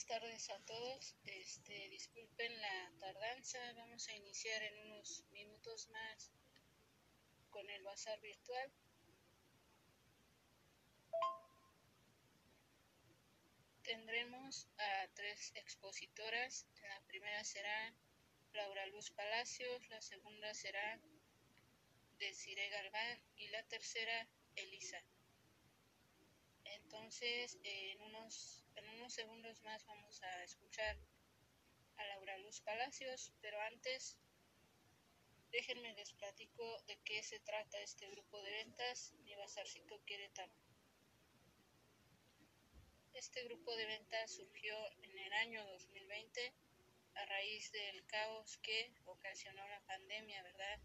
buenas tardes a todos. Este, disculpen la tardanza, vamos a iniciar en unos minutos más con el bazar virtual. Tendremos a tres expositoras. La primera será Laura Luz Palacios, la segunda será Desiree Galván y la tercera Elisa. Entonces, en unos, en unos segundos más vamos a escuchar a Laura Luz Palacios, pero antes déjenme les platico de qué se trata este grupo de ventas, Mi Bazarcito Querétaro. Este grupo de ventas surgió en el año 2020 a raíz del caos que ocasionó la pandemia, ¿verdad?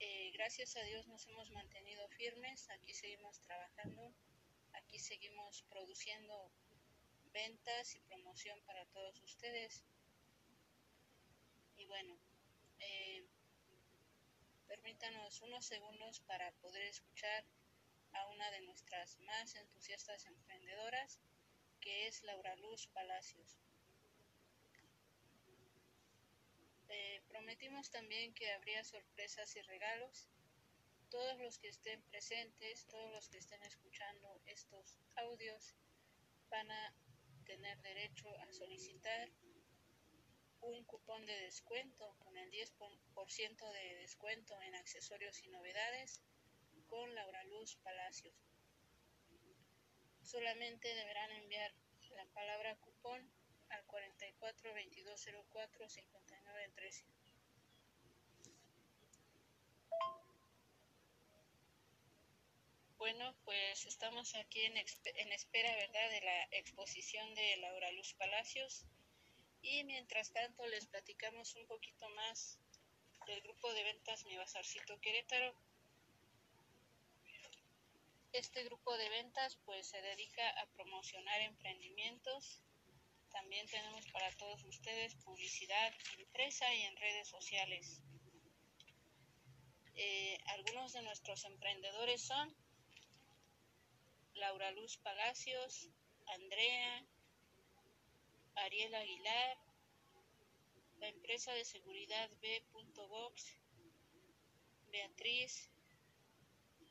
Eh, gracias a Dios nos hemos mantenido firmes, aquí seguimos trabajando Aquí seguimos produciendo ventas y promoción para todos ustedes. Y bueno, eh, permítanos unos segundos para poder escuchar a una de nuestras más entusiastas emprendedoras, que es Laura Luz Palacios. Eh, prometimos también que habría sorpresas y regalos todos los que estén presentes, todos los que estén escuchando estos audios van a tener derecho a solicitar un cupón de descuento con el 10% de descuento en accesorios y novedades con Laura Luz Palacios. Solamente deberán enviar la palabra cupón al 44 2204 59 13. Bueno, pues estamos aquí en, espera, ¿verdad?, de la exposición de Laura Luz Palacios. Y mientras tanto les platicamos un poquito más del grupo de ventas Mi Bazarcito Querétaro. Este grupo de ventas pues se dedica a promocionar emprendimientos. También tenemos para todos ustedes publicidad impresa y en redes sociales. Eh, algunos de nuestros emprendedores son Laura Luz Palacios, Andrea, Ariel Aguilar, la empresa de seguridad B.Box, Beatriz,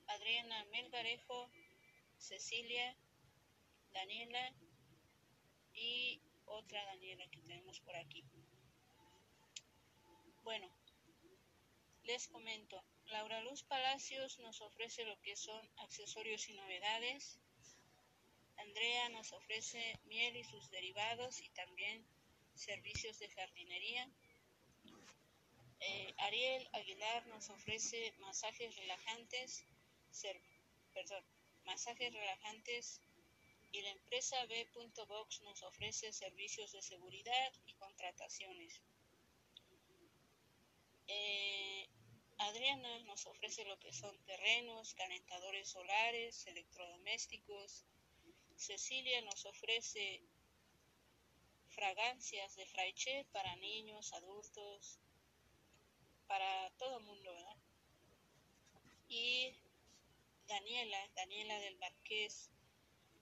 Adriana Melgarejo, Cecilia, Daniela y otra Daniela que tenemos por aquí. Bueno, les comento, Laura Luz Palacios nos ofrece lo que son accesorios y novedades. Andrea nos ofrece miel y sus derivados y también servicios de jardinería. Eh, Ariel Aguilar nos ofrece masajes relajantes, perdón, masajes relajantes y la empresa B.box nos ofrece servicios de seguridad y contrataciones. Eh, Adriana nos ofrece lo que son terrenos, calentadores solares, electrodomésticos. Cecilia nos ofrece fragancias de fraiche para niños, adultos, para todo el mundo, ¿verdad? Y Daniela, Daniela del Marqués,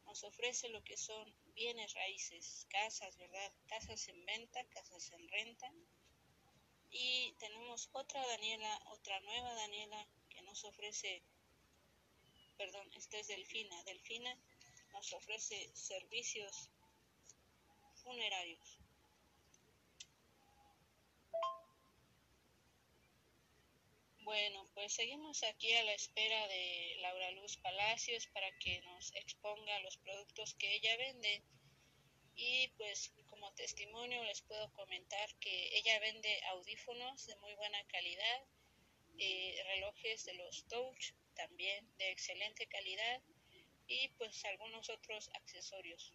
nos ofrece lo que son bienes raíces, casas, ¿verdad? Casas en venta, casas en renta y tenemos otra Daniela, otra nueva Daniela que nos ofrece, perdón, esta es Delfina. Delfina nos ofrece servicios funerarios. Bueno, pues seguimos aquí a la espera de Laura Luz Palacios para que nos exponga los productos que ella vende y pues testimonio les puedo comentar que ella vende audífonos de muy buena calidad, eh, relojes de los Touch también de excelente calidad y pues algunos otros accesorios.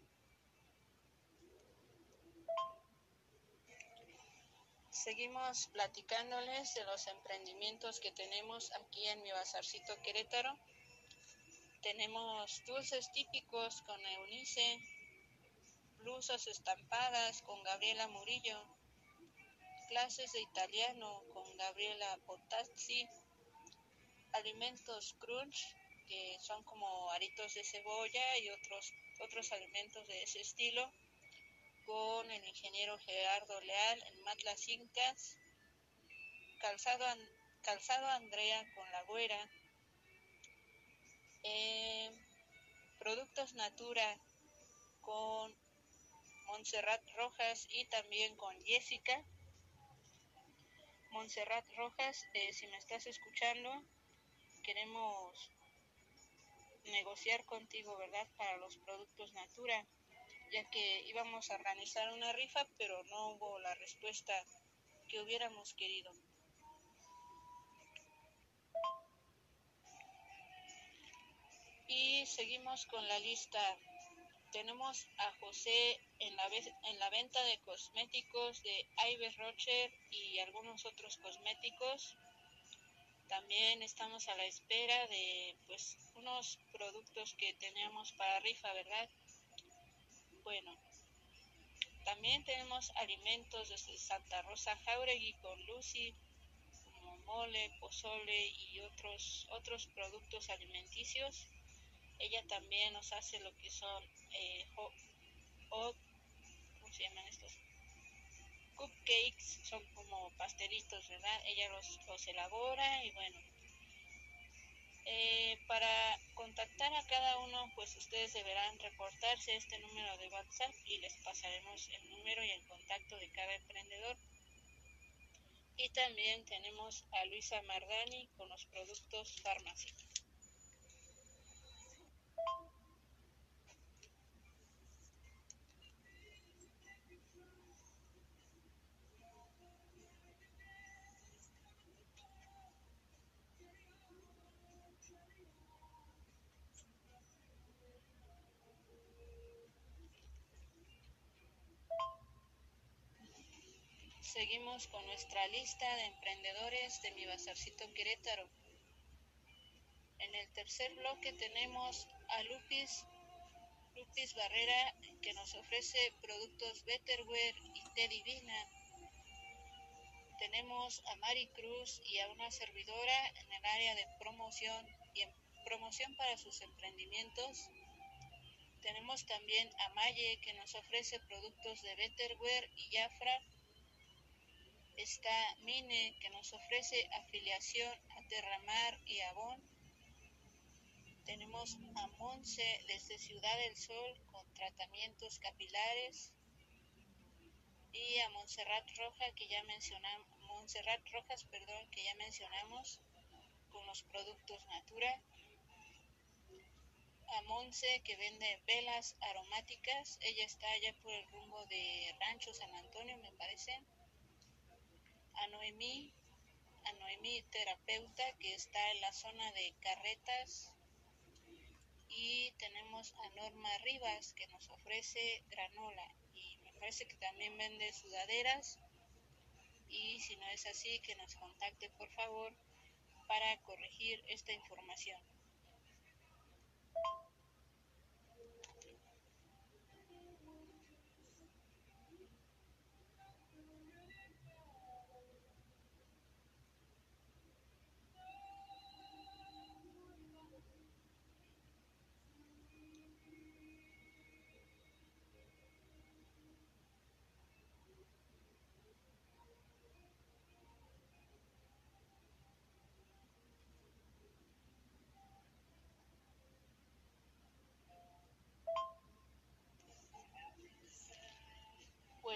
Seguimos platicándoles de los emprendimientos que tenemos aquí en mi bazarcito Querétaro. Tenemos dulces típicos con Eunice, blusas estampadas con Gabriela Murillo, clases de italiano con Gabriela Potazzi, alimentos crunch, que son como aritos de cebolla y otros, otros alimentos de ese estilo, con el ingeniero Gerardo Leal en Matlas Incas, Calzado, Calzado Andrea con La Güera, eh, Productos Natura con Montserrat Rojas y también con Jessica. Montserrat Rojas, eh, si me estás escuchando, queremos negociar contigo, ¿verdad? Para los productos Natura, ya que íbamos a organizar una rifa, pero no hubo la respuesta que hubiéramos querido. Y seguimos con la lista. Tenemos a José en la, en la venta de cosméticos de Ives Rocher y algunos otros cosméticos. También estamos a la espera de pues unos productos que teníamos para rifa, ¿verdad? Bueno, también tenemos alimentos desde Santa Rosa Jauregui con Lucy, como mole, pozole y otros, otros productos alimenticios. Ella también nos hace lo que son, eh, ¿cómo se llaman estos? cupcakes, son como pastelitos, ¿verdad? Ella los, los elabora y bueno. Eh, para contactar a cada uno, pues ustedes deberán reportarse este número de WhatsApp y les pasaremos el número y el contacto de cada emprendedor. Y también tenemos a Luisa Mardani con los productos Pharmacy. Seguimos con nuestra lista de emprendedores de mi bazarcito Querétaro. En el tercer bloque tenemos a Lupis, Barrera, que nos ofrece productos Betterware y Té Divina. Tenemos a Mari Cruz y a una servidora en el área de promoción y promoción para sus emprendimientos. Tenemos también a Maye que nos ofrece productos de Betterware y Jafra está Mine, que nos ofrece afiliación a Terramar y Avon. Tenemos a Monse desde Ciudad del Sol con tratamientos capilares. Y a Montserrat Roja, que ya mencionamos, Montserrat Rojas, perdón, que ya mencionamos con los productos Natura. A Monse, que vende velas aromáticas. Ella está allá por el rumbo de Rancho San Antonio, me parece a Noemí, a terapeuta que está en la zona de carretas. Y tenemos a Norma Rivas que nos ofrece granola. Y me parece que también vende sudaderas. Y si no es así que nos contacte por favor para corregir esta información.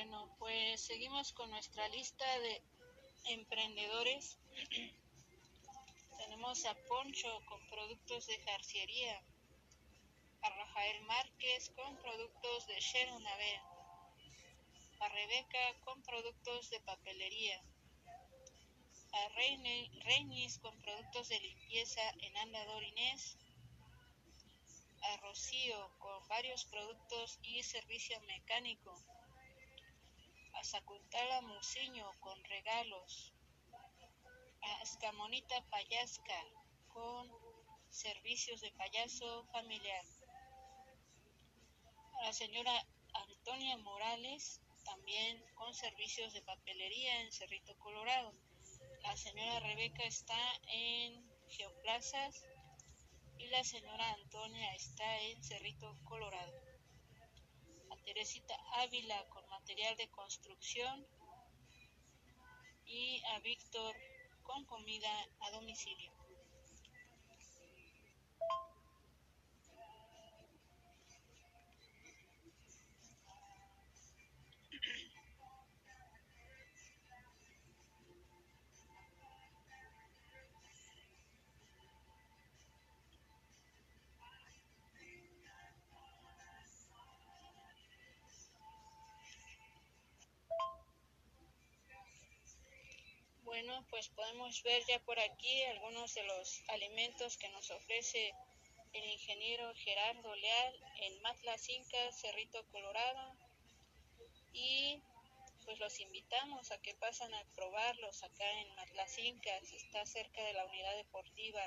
Bueno, pues seguimos con nuestra lista de emprendedores. Tenemos a Poncho con productos de jarciería, a Rafael Márquez con productos de Sharon a Rebeca con productos de papelería, a Reinis con productos de limpieza en Andador Inés, a Rocío con varios productos y servicio mecánico a Sacuntala Museño con regalos, a Escamonita Payasca con servicios de payaso familiar, a la señora Antonia Morales también con servicios de papelería en Cerrito Colorado. La señora Rebeca está en Geoplazas y la señora Antonia está en Cerrito Colorado. Teresita Ávila con material de construcción y a Víctor con comida a domicilio. Pues podemos ver ya por aquí algunos de los alimentos que nos ofrece el ingeniero Gerardo Leal en Matlacinca, Cerrito Colorado. Y pues los invitamos a que pasen a probarlos acá en Matlacinca, está cerca de la unidad deportiva.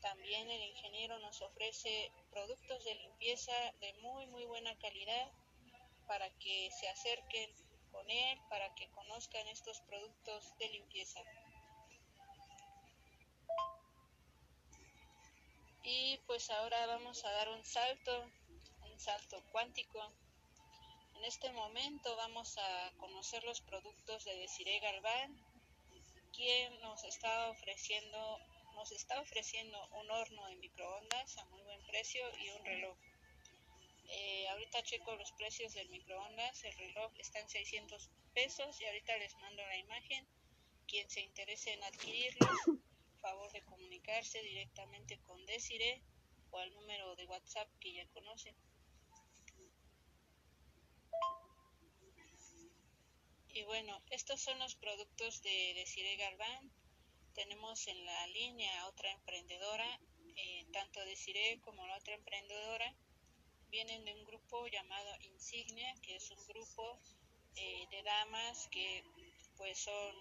También el ingeniero nos ofrece productos de limpieza de muy muy buena calidad para que se acerquen para que conozcan estos productos de limpieza. Y pues ahora vamos a dar un salto, un salto cuántico. En este momento vamos a conocer los productos de Desiree Galván, quien nos está ofreciendo nos está ofreciendo un horno de microondas a muy buen precio y un reloj. Eh, ahorita checo los precios del microondas, el reloj está en 600 pesos y ahorita les mando la imagen. Quien se interese en adquirirlos, favor de comunicarse directamente con Desire o al número de WhatsApp que ya conocen. Y bueno, estos son los productos de Desire Galván. Tenemos en la línea otra emprendedora, eh, tanto Desire como la otra emprendedora vienen de un grupo llamado Insignia, que es un grupo eh, de damas que pues son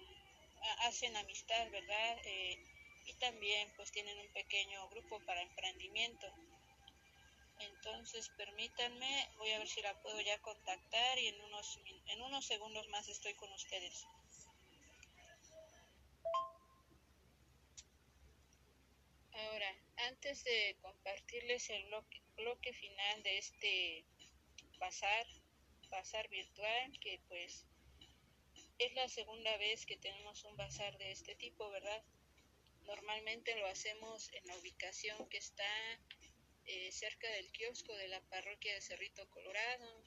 hacen amistad, ¿verdad? Eh, y también pues tienen un pequeño grupo para emprendimiento. Entonces permítanme, voy a ver si la puedo ya contactar y en unos, en unos segundos más estoy con ustedes. Ahora, antes de compartirles el bloque, final de este pasar, pasar virtual, que pues es la segunda vez que tenemos un bazar de este tipo, ¿verdad? Normalmente lo hacemos en la ubicación que está eh, cerca del kiosco de la parroquia de Cerrito Colorado.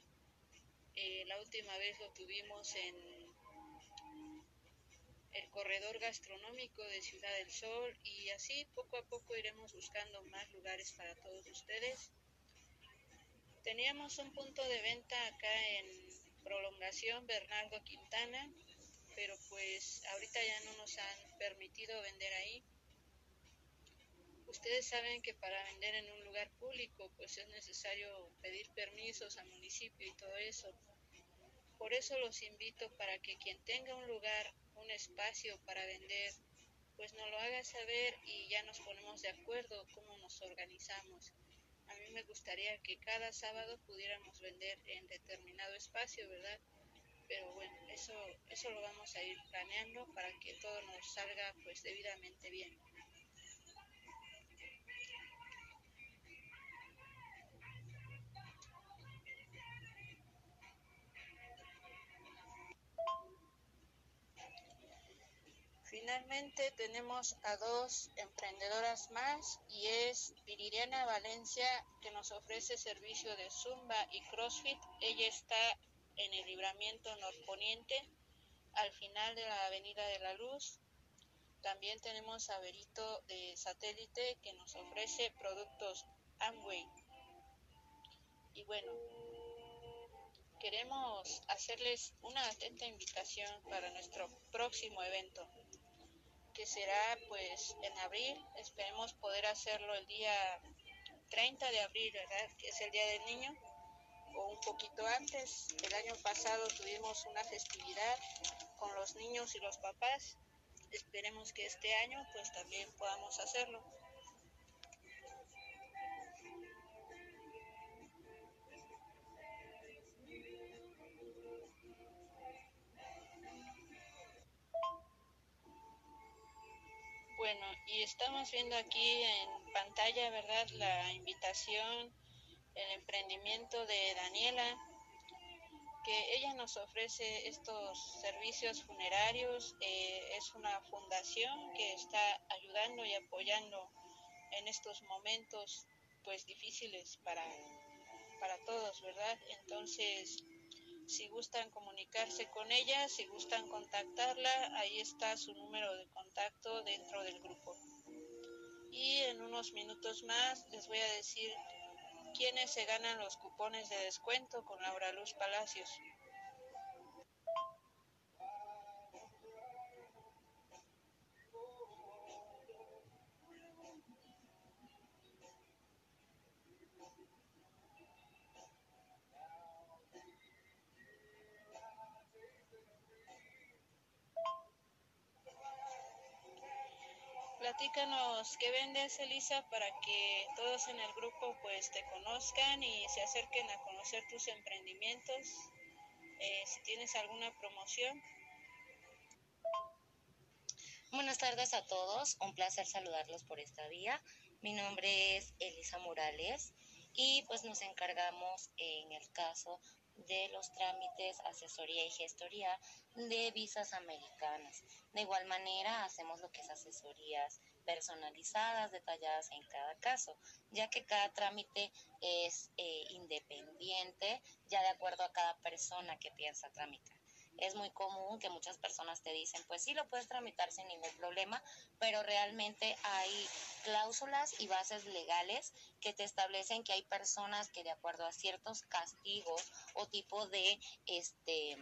Eh, la última vez lo tuvimos en el corredor gastronómico de Ciudad del Sol y así poco a poco iremos buscando más lugares para todos ustedes. Teníamos un punto de venta acá en prolongación Bernardo Quintana, pero pues ahorita ya no nos han permitido vender ahí. Ustedes saben que para vender en un lugar público pues es necesario pedir permisos al municipio y todo eso. Por eso los invito para que quien tenga un lugar, un espacio para vender, pues nos lo haga saber y ya nos ponemos de acuerdo cómo nos organizamos. A mí me gustaría que cada sábado pudiéramos vender en determinado espacio, ¿verdad? Pero bueno, eso, eso lo vamos a ir planeando para que todo nos salga pues debidamente bien. Finalmente tenemos a dos emprendedoras más y es Viridiana Valencia que nos ofrece servicio de Zumba y CrossFit. Ella está en el libramiento norponiente al final de la Avenida de la Luz. También tenemos a Berito de Satélite que nos ofrece productos Amway. Y bueno, queremos hacerles una atenta invitación para nuestro próximo evento que será pues en abril. Esperemos poder hacerlo el día 30 de abril, ¿verdad? Que es el Día del Niño, o un poquito antes. El año pasado tuvimos una festividad con los niños y los papás. Esperemos que este año pues también podamos hacerlo. Bueno, y estamos viendo aquí en pantalla, ¿verdad? La invitación, el emprendimiento de Daniela, que ella nos ofrece estos servicios funerarios. Eh, es una fundación que está ayudando y apoyando en estos momentos pues difíciles para, para todos, ¿verdad? Entonces, si gustan comunicarse con ella, si gustan contactarla, ahí está su número de contacto dentro del grupo. Y en unos minutos más les voy a decir quiénes se ganan los cupones de descuento con Laura Luz Palacios. Platícanos qué vendes, Elisa, para que todos en el grupo pues te conozcan y se acerquen a conocer tus emprendimientos. Eh, si tienes alguna promoción. Buenas tardes a todos, un placer saludarlos por esta vía. Mi nombre es Elisa Morales y pues nos encargamos en el caso de los trámites, asesoría y gestoría de visas americanas. De igual manera, hacemos lo que es asesorías personalizadas, detalladas en cada caso, ya que cada trámite es eh, independiente, ya de acuerdo a cada persona que piensa tramitar es muy común que muchas personas te dicen, pues sí, lo puedes tramitar sin ningún problema, pero realmente hay cláusulas y bases legales que te establecen que hay personas que de acuerdo a ciertos castigos o tipo de este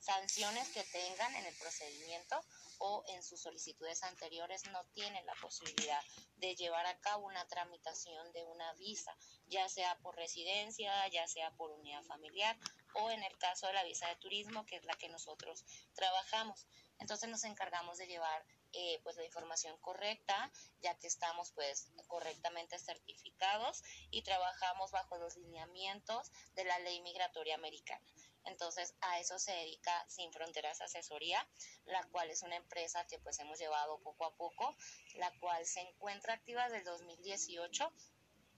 sanciones que tengan en el procedimiento o en sus solicitudes anteriores no tienen la posibilidad de llevar a cabo una tramitación de una visa, ya sea por residencia, ya sea por unidad familiar o en el caso de la visa de turismo, que es la que nosotros trabajamos. Entonces nos encargamos de llevar eh, pues la información correcta, ya que estamos pues correctamente certificados y trabajamos bajo los lineamientos de la ley migratoria americana. Entonces, a eso se dedica Sin Fronteras Asesoría, la cual es una empresa que pues hemos llevado poco a poco, la cual se encuentra activa desde el 2018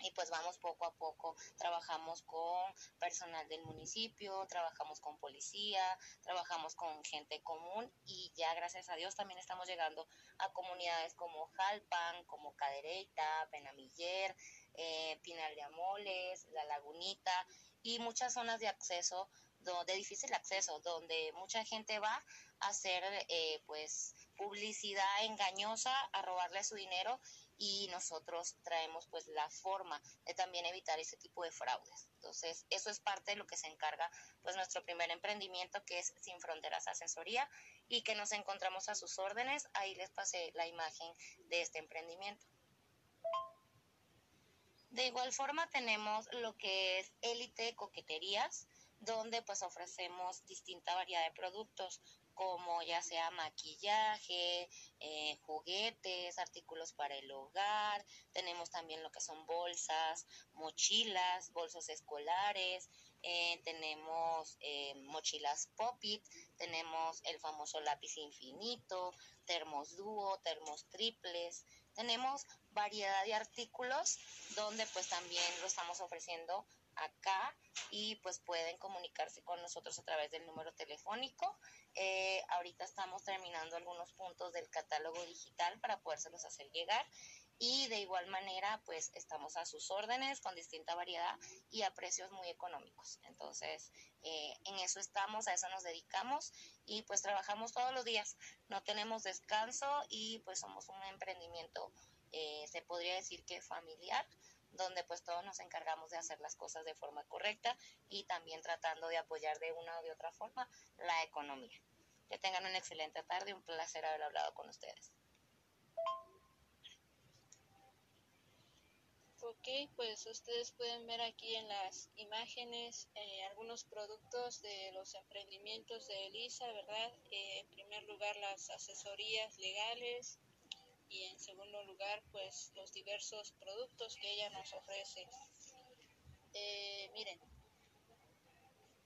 y pues vamos poco a poco, trabajamos con personal del municipio, trabajamos con policía, trabajamos con gente común y ya gracias a Dios también estamos llegando a comunidades como Jalpan, como Cadereyta, Penamiller, eh, Pinal de Amoles, La Lagunita y muchas zonas de acceso de difícil acceso, donde mucha gente va a hacer eh, pues publicidad engañosa, a robarle su dinero y nosotros traemos pues la forma de también evitar ese tipo de fraudes. Entonces, eso es parte de lo que se encarga pues nuestro primer emprendimiento que es Sin Fronteras Asesoría y que nos encontramos a sus órdenes. Ahí les pasé la imagen de este emprendimiento. De igual forma tenemos lo que es Élite Coqueterías, donde pues ofrecemos distinta variedad de productos como ya sea maquillaje, eh, juguetes, artículos para el hogar, tenemos también lo que son bolsas, mochilas, bolsos escolares, eh, tenemos eh, mochilas pop-it, tenemos el famoso lápiz infinito, termos dúo, termos triples, tenemos variedad de artículos donde pues también lo estamos ofreciendo acá y pues pueden comunicarse con nosotros a través del número telefónico. Eh, ahorita estamos terminando algunos puntos del catálogo digital para podérselos hacer llegar y de igual manera pues estamos a sus órdenes con distinta variedad y a precios muy económicos. Entonces eh, en eso estamos, a eso nos dedicamos y pues trabajamos todos los días, no tenemos descanso y pues somos un emprendimiento, eh, se podría decir que familiar donde pues todos nos encargamos de hacer las cosas de forma correcta y también tratando de apoyar de una o de otra forma la economía. Que tengan una excelente tarde, un placer haber hablado con ustedes. Ok, pues ustedes pueden ver aquí en las imágenes eh, algunos productos de los emprendimientos de Elisa, ¿verdad? Eh, en primer lugar, las asesorías legales, y en segundo lugar pues los diversos productos que ella nos ofrece. Eh, miren,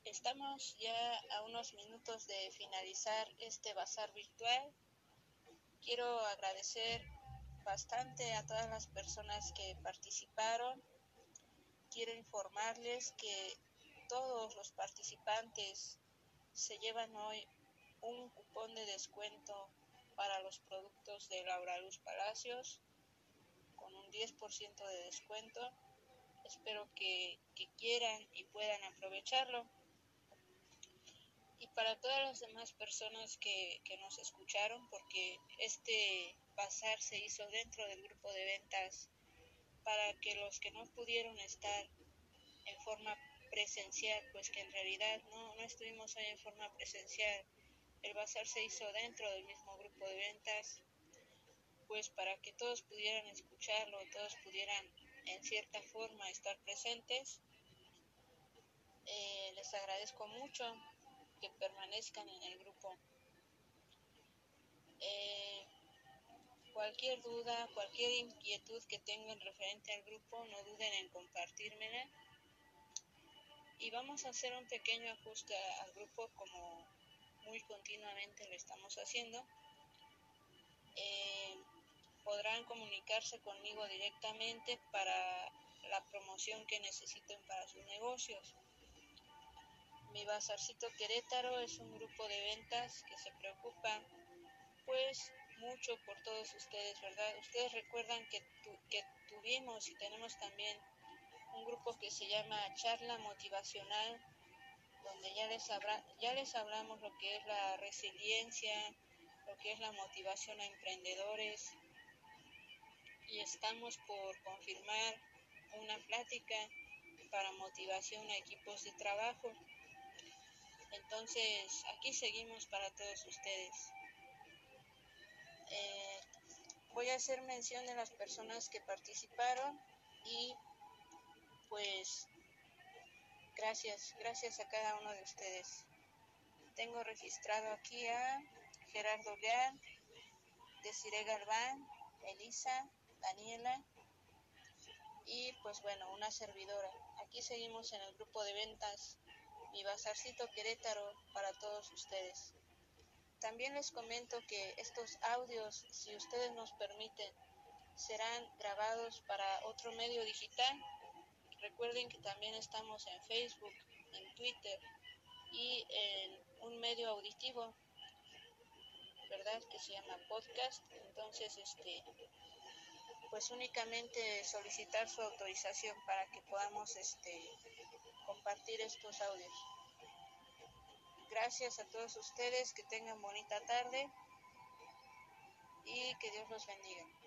estamos ya a unos minutos de finalizar este bazar virtual. Quiero agradecer bastante a todas las personas que participaron. Quiero informarles que todos los participantes se llevan hoy un cupón de descuento para los productos de Laura Luz Palacios con un 10% de descuento. Espero que, quieran y puedan aprovecharlo. Y para todas las demás personas que, que nos escucharon, porque este bazar se hizo dentro del grupo de ventas para que los que no pudieron estar en forma presencial, pues que en realidad no, no estuvimos ahí en forma presencial, el bazar se hizo dentro del mismo grupo de ventas, pues para que todos pudieran escucharlo, todos pudieran en cierta forma estar presentes. Eh, les agradezco mucho que permanezcan en el grupo. Eh, cualquier duda, cualquier inquietud que tengan referente al grupo, no duden en compartírmela. Y vamos a hacer un pequeño ajuste al grupo como muy continuamente lo estamos haciendo. Eh, podrán comunicarse conmigo directamente para la promoción que necesiten para sus negocios. Mi Bazarcito Querétaro es un grupo de ventas que se preocupa pues mucho por todos ustedes, ¿verdad? Ustedes recuerdan que, que tuvimos y tenemos también un grupo que se llama Charla Motivacional donde ya les, ya les hablamos lo que es la resiliencia, que es la motivación a emprendedores y estamos por confirmar una plática para motivación a equipos de trabajo. Entonces, aquí seguimos para todos ustedes. Eh, voy a hacer mención de las personas que participaron y pues Gracias, gracias a cada uno de ustedes. Tengo registrado aquí a Gerardo Leal, Desiree Galván, Elisa, Daniela y pues bueno, una servidora. Aquí seguimos en el grupo de ventas Mi Bazarcito Querétaro para todos ustedes. También les comento que estos audios, si ustedes nos permiten, serán grabados para otro medio digital Recuerden que también estamos en Facebook, en Twitter y en un medio auditivo, ¿verdad? Que se llama podcast. Entonces, este, pues únicamente solicitar su autorización para que podamos, este, compartir estos audios. Gracias a todos ustedes, que tengan bonita tarde y que Dios los bendiga.